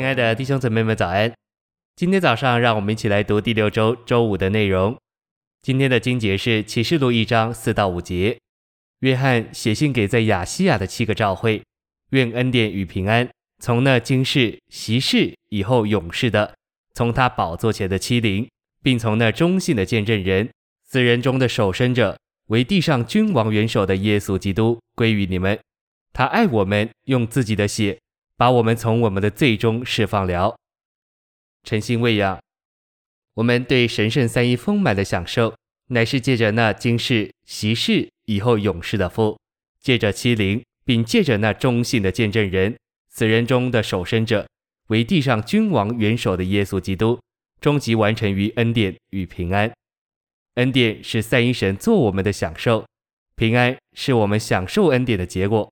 亲爱的弟兄姊妹们，早安！今天早上，让我们一起来读第六周周五的内容。今天的经节是启示录一章四到五节。约翰写信给在亚细亚的七个教会，愿恩典与平安从那今世、昔世、以后永世的，从他宝座前的七灵，并从那忠信的见证人、死人中的守身者，为地上君王元首的耶稣基督归于你们。他爱我们，用自己的血。把我们从我们的罪中释放了，诚心喂养。我们对神圣三一丰满的享受，乃是借着那今世、昔世、以后永世的父，借着七灵，并借着那忠信的见证人、死人中的守身者，为地上君王元首的耶稣基督，终极完成于恩典与平安。恩典是三一神做我们的享受，平安是我们享受恩典的结果。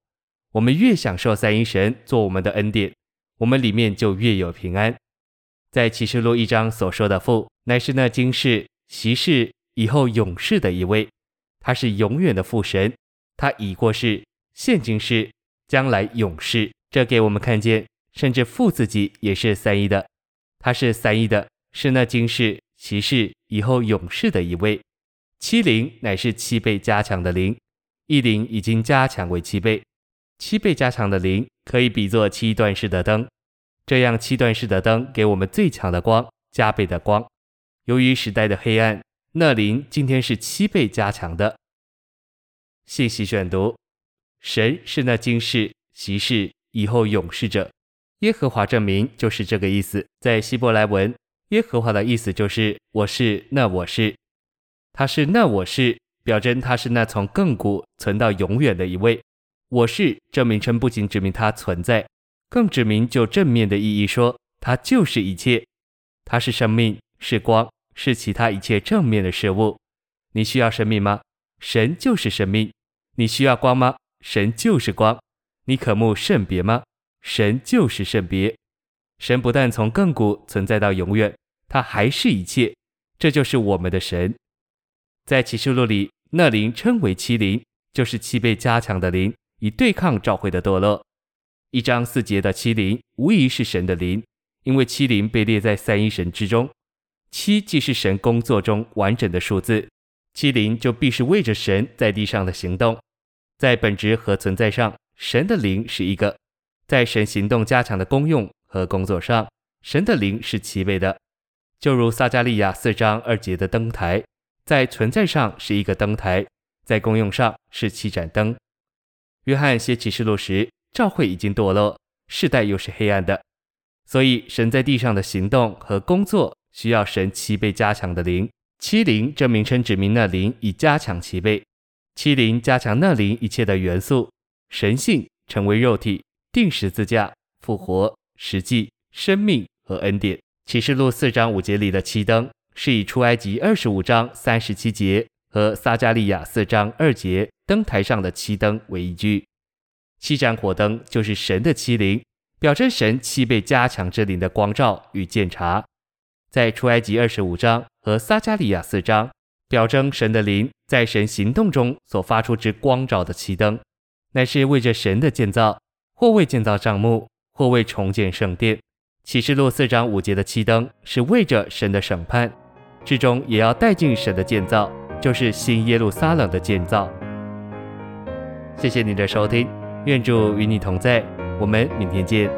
我们越享受三一神做我们的恩典，我们里面就越有平安。在启示录一章所说的父，乃是那今世、昔世、以后永世的一位，他是永远的父神，他已过世，现今世，将来永世。这给我们看见，甚至父自己也是三一的，他是三一的，是那今世、昔世、以后永世的一位。七灵乃是七倍加强的灵，一灵已经加强为七倍。七倍加强的灵可以比作七段式的灯，这样七段式的灯给我们最强的光，加倍的光。由于时代的黑暗，那灵今天是七倍加强的。信息选读：神是那今世、昔世、以后永世者。耶和华这名就是这个意思。在希伯来文，耶和华的意思就是我是那我是，他是那我是，表征他是那从亘古存到永远的一位。我是这名称不仅指明它存在，更指明就正面的意义说，它就是一切。它是生命，是光，是其他一切正面的事物。你需要生命吗？神就是生命。你需要光吗？神就是光。你渴慕圣别吗？神就是圣别。神不但从亘古存在到永远，他还是一切。这就是我们的神。在启示录里，那灵称为七灵，就是七倍加强的灵。以对抗召会的堕落。一章四节的七灵无疑是神的灵，因为七灵被列在三一神之中。七既是神工作中完整的数字，七灵就必是为着神在地上的行动。在本质和存在上，神的灵是一个；在神行动加强的功用和工作上，神的灵是齐备的。就如撒迦利亚四章二节的灯台，在存在上是一个灯台，在功用上是七盏灯。约翰写启示录时，教会已经堕落，世代又是黑暗的，所以神在地上的行动和工作需要神七倍加强的灵。七灵这名称指明那灵已加强七倍，七灵加强那灵一切的元素，神性成为肉体，定十字架，复活，实际生命和恩典。启示录四章五节里的七灯，是以出埃及二十五章三十七节和撒迦利亚四章二节。灯台上的七灯为依据，七盏火灯就是神的七灵，表征神七倍加强之灵的光照与鉴察。在出埃及二十五章和撒迦利亚四章，表征神的灵在神行动中所发出之光照的七灯，乃是为着神的建造，或为建造帐幕，或为重建圣殿。启示录四章五节的七灯是为着神的审判，之中也要带进神的建造，就是新耶路撒冷的建造。谢谢你的收听，愿主与你同在，我们明天见。